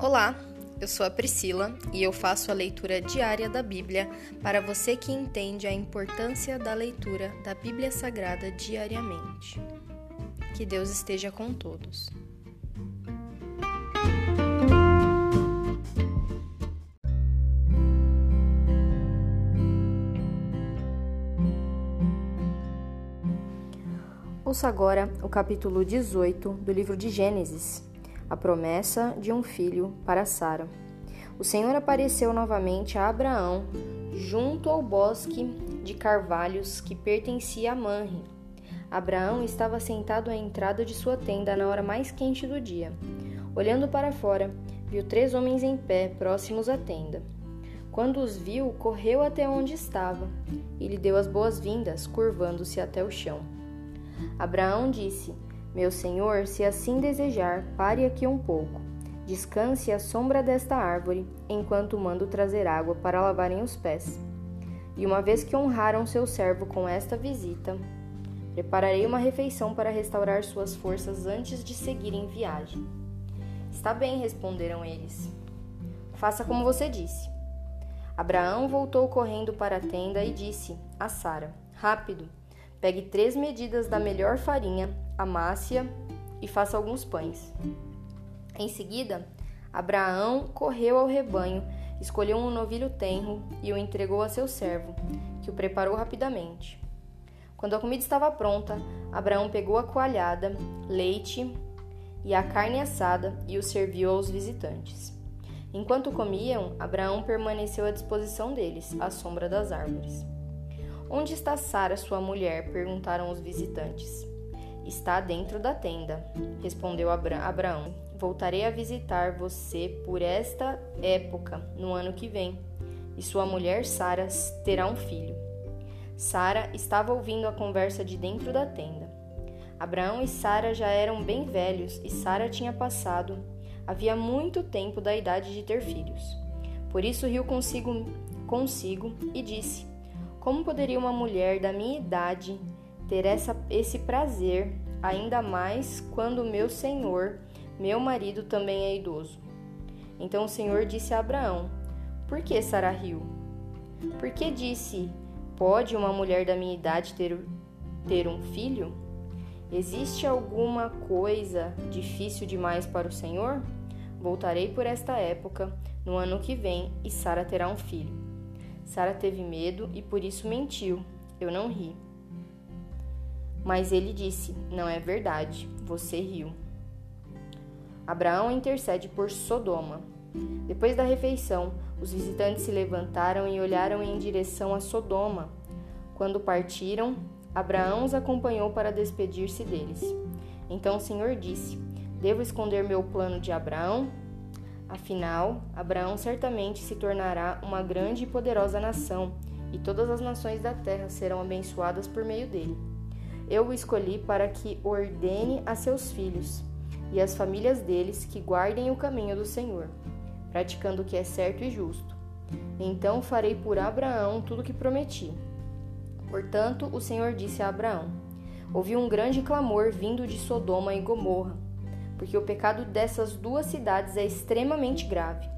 Olá, eu sou a Priscila e eu faço a leitura diária da Bíblia para você que entende a importância da leitura da Bíblia Sagrada diariamente. Que Deus esteja com todos. Ouça agora o capítulo 18 do livro de Gênesis, a promessa de um filho para Sara. O Senhor apareceu novamente a Abraão junto ao bosque de carvalhos que pertencia a Manre. Abraão estava sentado à entrada de sua tenda na hora mais quente do dia. Olhando para fora, viu três homens em pé próximos à tenda. Quando os viu, correu até onde estava e lhe deu as boas-vindas, curvando-se até o chão. Abraão disse: Meu senhor, se assim desejar, pare aqui um pouco. Descanse à sombra desta árvore, enquanto mando trazer água para lavarem os pés. E uma vez que honraram seu servo com esta visita, prepararei uma refeição para restaurar suas forças antes de seguirem viagem. Está bem, responderam eles. Faça como você disse. Abraão voltou correndo para a tenda e disse a Sara: Rápido, Pegue três medidas da melhor farinha, amasse-a e faça alguns pães. Em seguida, Abraão correu ao rebanho, escolheu um novilho tenro e o entregou a seu servo, que o preparou rapidamente. Quando a comida estava pronta, Abraão pegou a coalhada, leite e a carne assada e o serviu aos visitantes. Enquanto comiam, Abraão permaneceu à disposição deles, à sombra das árvores. Onde está Sara, sua mulher? perguntaram os visitantes. Está dentro da tenda, respondeu Abra Abraão. Voltarei a visitar você por esta época, no ano que vem, e sua mulher Sara terá um filho. Sara estava ouvindo a conversa de dentro da tenda. Abraão e Sara já eram bem velhos e Sara tinha passado havia muito tempo da idade de ter filhos. Por isso riu consigo, consigo e disse: como poderia uma mulher da minha idade ter essa, esse prazer, ainda mais quando meu senhor, meu marido, também é idoso? Então o Senhor disse a Abraão: Por que Sara riu? Por que disse: Pode uma mulher da minha idade ter, ter um filho? Existe alguma coisa difícil demais para o Senhor? Voltarei por esta época, no ano que vem, e Sara terá um filho. Sara teve medo e por isso mentiu. Eu não ri. Mas ele disse: Não é verdade, você riu. Abraão intercede por Sodoma. Depois da refeição, os visitantes se levantaram e olharam em direção a Sodoma. Quando partiram, Abraão os acompanhou para despedir-se deles. Então o Senhor disse: Devo esconder meu plano de Abraão? Afinal, Abraão certamente se tornará uma grande e poderosa nação, e todas as nações da terra serão abençoadas por meio dele. Eu o escolhi para que ordene a seus filhos e às famílias deles que guardem o caminho do Senhor, praticando o que é certo e justo. Então farei por Abraão tudo o que prometi. Portanto, o Senhor disse a Abraão: Ouvi um grande clamor vindo de Sodoma e Gomorra porque o pecado dessas duas cidades é extremamente grave.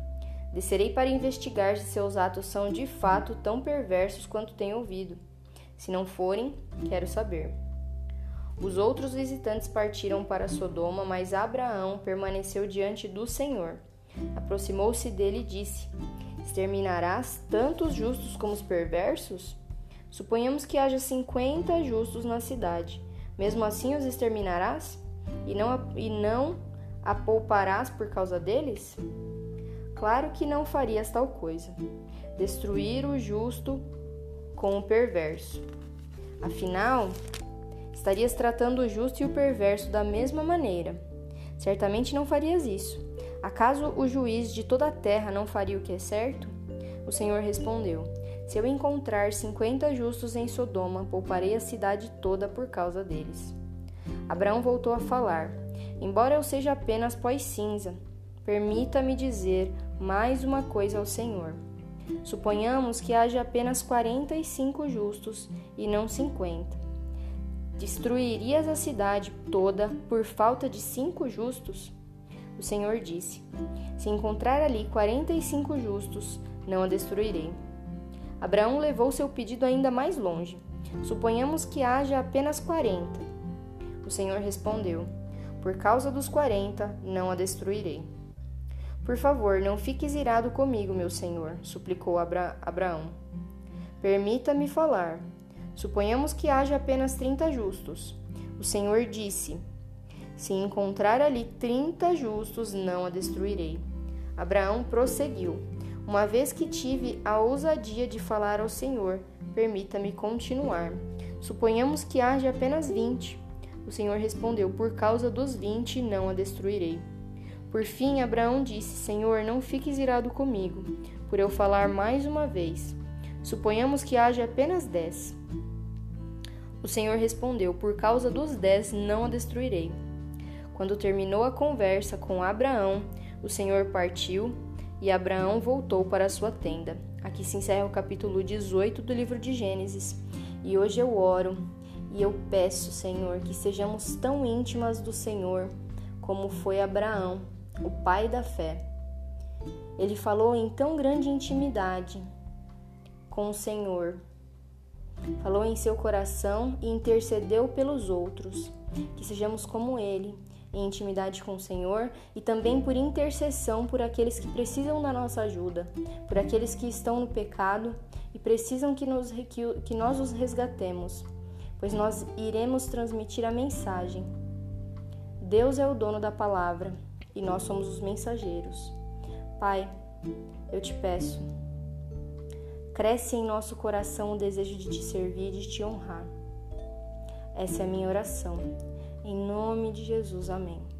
Descerei para investigar se seus atos são de fato tão perversos quanto tenho ouvido. Se não forem, quero saber. Os outros visitantes partiram para Sodoma, mas Abraão permaneceu diante do Senhor. Aproximou-se dele e disse: Exterminarás tanto os justos como os perversos? Suponhamos que haja cinquenta justos na cidade. Mesmo assim os exterminarás? E não, e não a pouparás por causa deles? Claro que não farias tal coisa. Destruir o justo com o perverso. Afinal, estarias tratando o justo e o perverso da mesma maneira. Certamente não farias isso. Acaso o juiz de toda a terra não faria o que é certo? O Senhor respondeu: Se eu encontrar cinquenta justos em Sodoma, pouparei a cidade toda por causa deles. Abraão voltou a falar: Embora eu seja apenas pós-cinza, permita-me dizer mais uma coisa ao Senhor. Suponhamos que haja apenas quarenta e cinco justos e não cinquenta. Destruirias a cidade toda por falta de cinco justos? O Senhor disse: Se encontrar ali quarenta e cinco justos, não a destruirei. Abraão levou seu pedido ainda mais longe. Suponhamos que haja apenas quarenta. O Senhor respondeu: Por causa dos quarenta, não a destruirei. Por favor, não fiques irado comigo, meu senhor, suplicou Abra Abraão. Permita-me falar. Suponhamos que haja apenas trinta justos. O Senhor disse: Se encontrar ali trinta justos, não a destruirei. Abraão prosseguiu: Uma vez que tive a ousadia de falar ao Senhor, permita-me continuar. Suponhamos que haja apenas vinte. O Senhor respondeu: Por causa dos vinte, não a destruirei. Por fim, Abraão disse: Senhor, não fiques irado comigo, por eu falar mais uma vez. Suponhamos que haja apenas dez. O Senhor respondeu: Por causa dos dez não a destruirei. Quando terminou a conversa com Abraão, o Senhor partiu e Abraão voltou para sua tenda. Aqui se encerra o capítulo 18 do livro de Gênesis. E hoje eu oro e eu peço, Senhor, que sejamos tão íntimas do Senhor como foi Abraão o pai da fé. Ele falou em tão grande intimidade com o Senhor. Falou em seu coração e intercedeu pelos outros. Que sejamos como ele, em intimidade com o Senhor e também por intercessão por aqueles que precisam da nossa ajuda, por aqueles que estão no pecado e precisam que, nos, que, que nós os resgatemos, pois nós iremos transmitir a mensagem. Deus é o dono da palavra e nós somos os mensageiros. Pai, eu te peço, cresce em nosso coração o desejo de te servir e de te honrar. Essa é a minha oração. Em nome de Jesus, amém.